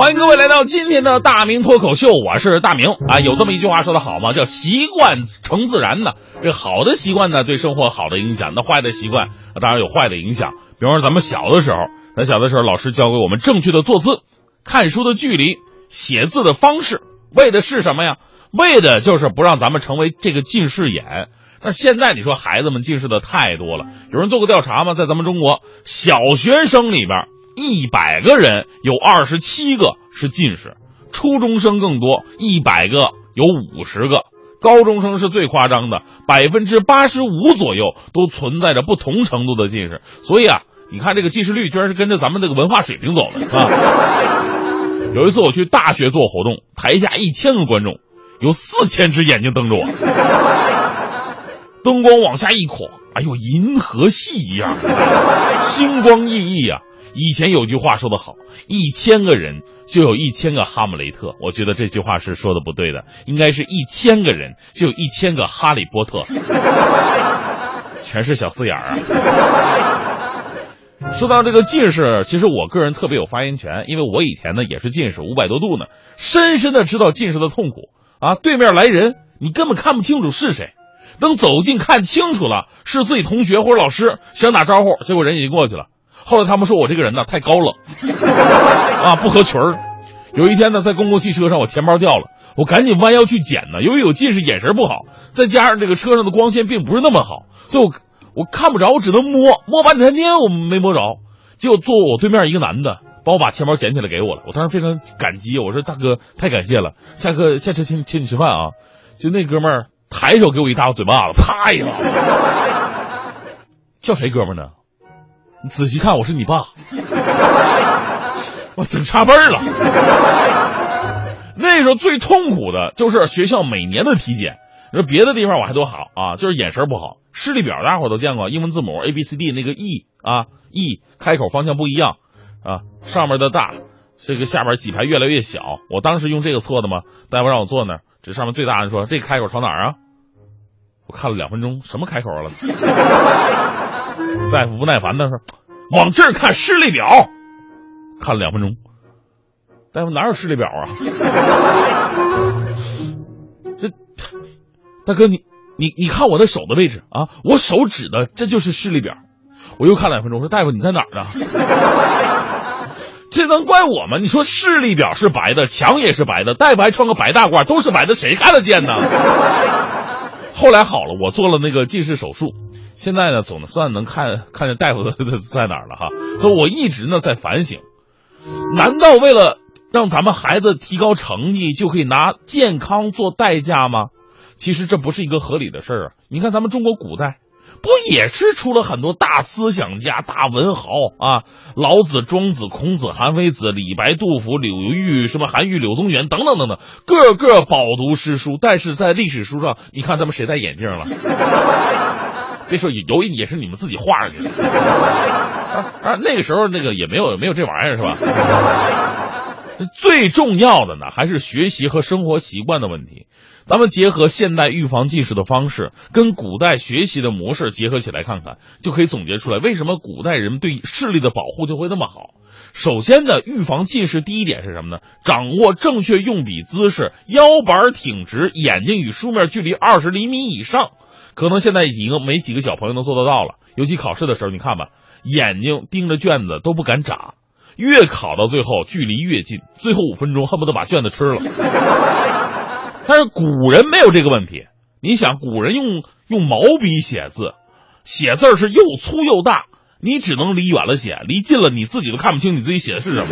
欢迎各位来到今天的大明脱口秀，我是大明啊。有这么一句话说的好吗？叫习惯成自然呢。这好的习惯呢，对生活好的影响；那坏的习惯，当然有坏的影响。比方说咱们小的时候，咱小的时候，老师教给我们正确的坐姿、看书的距离、写字的方式，为的是什么呀？为的就是不让咱们成为这个近视眼。那现在你说孩子们近视的太多了，有人做过调查吗？在咱们中国小学生里边。一百个人有二十七个是近视，初中生更多，一百个有五十个，高中生是最夸张的，百分之八十五左右都存在着不同程度的近视。所以啊，你看这个近视率居然是跟着咱们这个文化水平走的啊！有一次我去大学做活动，台下一千个观众，有四千只眼睛瞪着我，灯光往下一垮，哎呦，银河系一样，星光熠熠呀、啊。以前有句话说得好，一千个人就有一千个哈姆雷特。我觉得这句话是说的不对的，应该是一千个人就有一千个哈利波特，全是小四眼儿啊。说到这个近视，其实我个人特别有发言权，因为我以前呢也是近视五百多度呢，深深的知道近视的痛苦啊。对面来人，你根本看不清楚是谁，等走近看清楚了，是自己同学或者老师，想打招呼，结果人已经过去了。后来他们说我这个人呢太高冷，啊不合群儿。有一天呢，在公共汽车上，我钱包掉了，我赶紧弯腰去捡呢。由于有近视，眼神不好，再加上这个车上的光线并不是那么好，所以我我看不着，我只能摸摸半天天，我没摸着。结果坐我对面一个男的帮我把钱包捡起来给我了，我当时非常感激，我说大哥太感谢了，下课下车请请你吃饭啊。就那哥们儿抬手给我一大嘴巴子，啪一下，叫谁哥们儿呢？你仔细看，我是你爸，我整差辈儿了。那时候最痛苦的就是学校每年的体检，你说别的地方我还都好啊，就是眼神不好。视力表大伙都见过，英文字母 A B C D 那个 E 啊 E 开口方向不一样啊，上面的大，这个下边几排越来越小。我当时用这个测的吗？大夫让我坐那儿，这上面最大的说这开口朝哪儿啊？我看了两分钟，什么开口了？大夫不耐烦的说：“往这儿看视力表。”看了两分钟，大夫哪有视力表啊？这大哥，你你你看我的手的位置啊，我手指的这就是视力表。我又看两分钟，说大夫你在哪儿呢？这能怪我吗？你说视力表是白的，墙也是白的，大夫还穿个白大褂，都是白的，谁看得见呢？后来好了，我做了那个近视手术。现在呢，总算能看看见大夫在哪儿了哈。所以我一直呢在反省，难道为了让咱们孩子提高成绩，就可以拿健康做代价吗？其实这不是一个合理的事儿啊。你看咱们中国古代，不也是出了很多大思想家、大文豪啊？老子、庄子、孔子、韩非子、李白、杜甫、柳玉、什么韩愈、柳宗元等等等等，个个饱读诗书。但是在历史书上，你看他们谁戴眼镜了？别说有也是你们自己画上去的啊 啊！那个时候那个也没有没有这玩意儿是吧？最重要的呢，还是学习和生活习惯的问题。咱们结合现代预防近视的方式，跟古代学习的模式结合起来看看，就可以总结出来为什么古代人对视力的保护就会那么好。首先呢，预防近视第一点是什么呢？掌握正确用笔姿势，腰板挺直，眼睛与书面距离二十厘米以上。可能现在已经没几个小朋友能做得到了，尤其考试的时候，你看吧，眼睛盯着卷子都不敢眨，越考到最后距离越近，最后五分钟恨不得把卷子吃了。但是古人没有这个问题，你想，古人用用毛笔写字，写字是又粗又大，你只能离远了写，离近了你自己都看不清你自己写的是什么，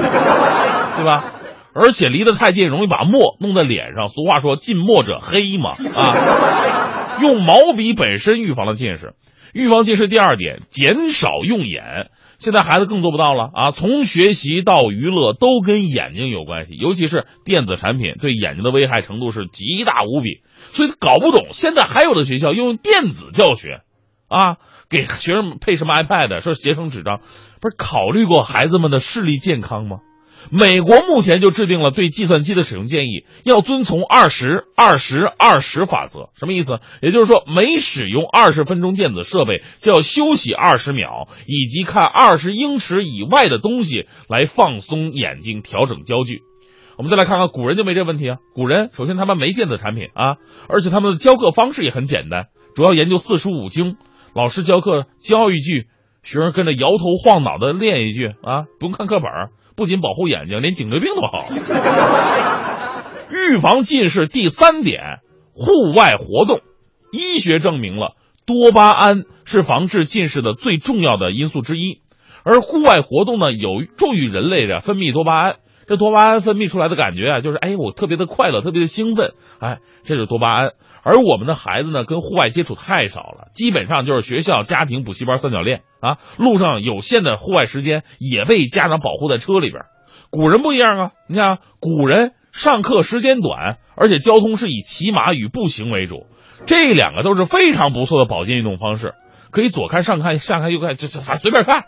对吧？而且离得太近，容易把墨弄在脸上。俗话说“近墨者黑”嘛，啊。用毛笔本身预防了近视，预防近视第二点，减少用眼。现在孩子更做不到了啊！从学习到娱乐都跟眼睛有关系，尤其是电子产品对眼睛的危害程度是极大无比。所以搞不懂，现在还有的学校用电子教学，啊，给学生配什么 iPad，说节省纸张，不是考虑过孩子们的视力健康吗？美国目前就制定了对计算机的使用建议，要遵从二十二十二十法则。什么意思？也就是说，每使用二十分钟电子设备，就要休息二十秒，以及看二十英尺以外的东西来放松眼睛，调整焦距。我们再来看看古人就没这问题啊。古人首先他们没电子产品啊，而且他们的教课方式也很简单，主要研究四书五经。老师教课教一句，学生跟着摇头晃脑的练一句啊，不用看课本。不仅保护眼睛，连颈椎病都好。预防近视第三点，户外活动。医学证明了多巴胺是防治近视的最重要的因素之一，而户外活动呢，有助于人类的分泌多巴胺。这多巴胺分泌出来的感觉啊，就是哎，我特别的快乐，特别的兴奋，哎，这是多巴胺。而我们的孩子呢，跟户外接触太少了，基本上就是学校、家庭、补习班三角恋啊。路上有限的户外时间也被家长保护在车里边。古人不一样啊，你看，古人上课时间短，而且交通是以骑马与步行为主，这两个都是非常不错的保健运动方式，可以左看上看，上看右看，这这反正随便看，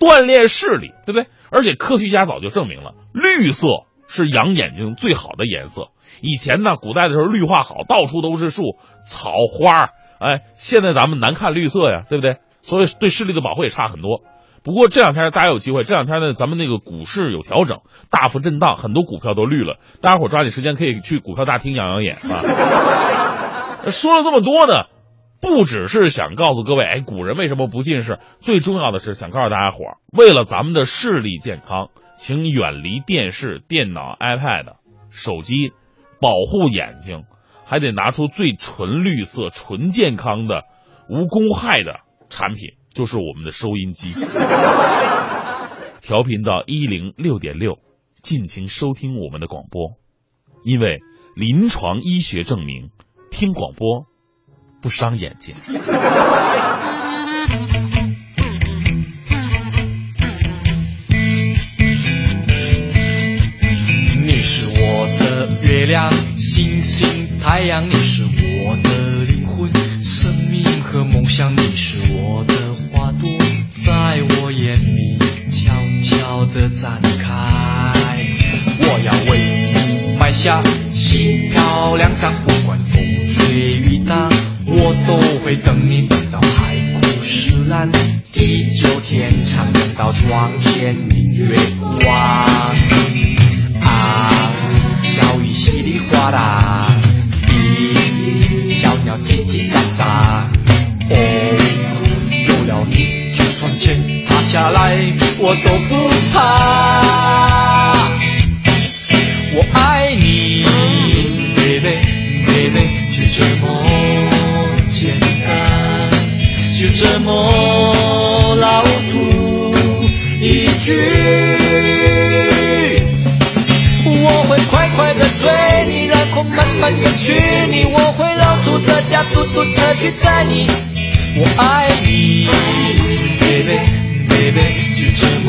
锻炼视力，对不对？而且科学家早就证明了，绿色是养眼睛最好的颜色。以前呢，古代的时候绿化好，到处都是树、草、花哎，现在咱们难看绿色呀，对不对？所以对视力的保护也差很多。不过这两天大家有机会，这两天呢，咱们那个股市有调整，大幅震荡，很多股票都绿了。大家伙抓紧时间可以去股票大厅养养眼啊。说了这么多呢，不只是想告诉各位，哎，古人为什么不近视？最重要的是想告诉大家伙儿，为了咱们的视力健康，请远离电视、电脑、iPad、手机。保护眼睛，还得拿出最纯绿色、纯健康的、无公害的产品，就是我们的收音机。调频到一零六点六，尽情收听我们的广播，因为临床医学证明，听广播不伤眼睛。你是我的月亮、星星、太阳，你是我的灵魂；生命和梦想，你是我的花朵，在我眼里悄悄地展开。我要为你埋下新漂亮章，不管风吹雨，我都会等你等到海枯石烂，地久天长，等到窗前明月光。啊，小雨稀里哗啦，这么老土一句。我会快快的追你，然后慢慢的娶你。我会老土的驾嘟嘟车去载你。我爱你，baby baby，就这么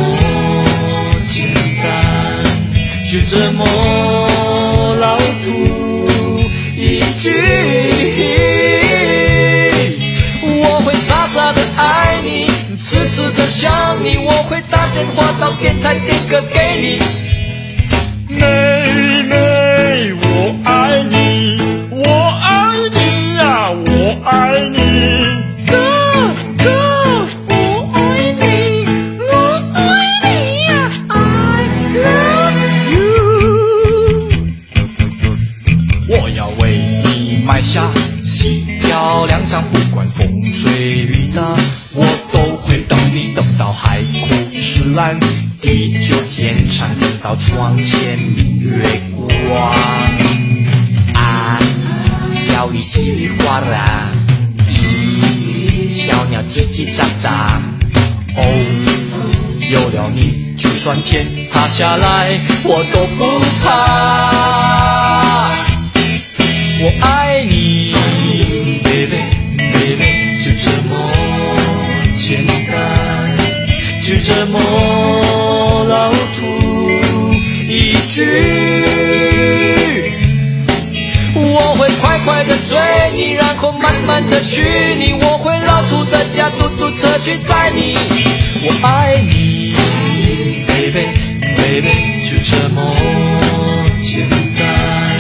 到窗前明月光。啊，小雨稀里哗啦，咦，小鸟叽叽喳喳。哦，有了你，就算天塌下来，我都不怕。我爱的娶你，我会老土的家，嘟嘟车去载你，我爱你，baby baby，就这么简单，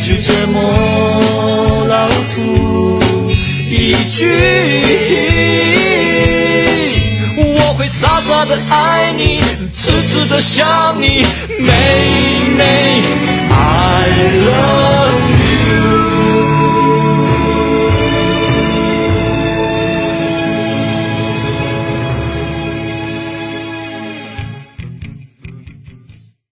就这么老土，一句我会傻傻的爱你，痴痴的想你，妹妹。I love。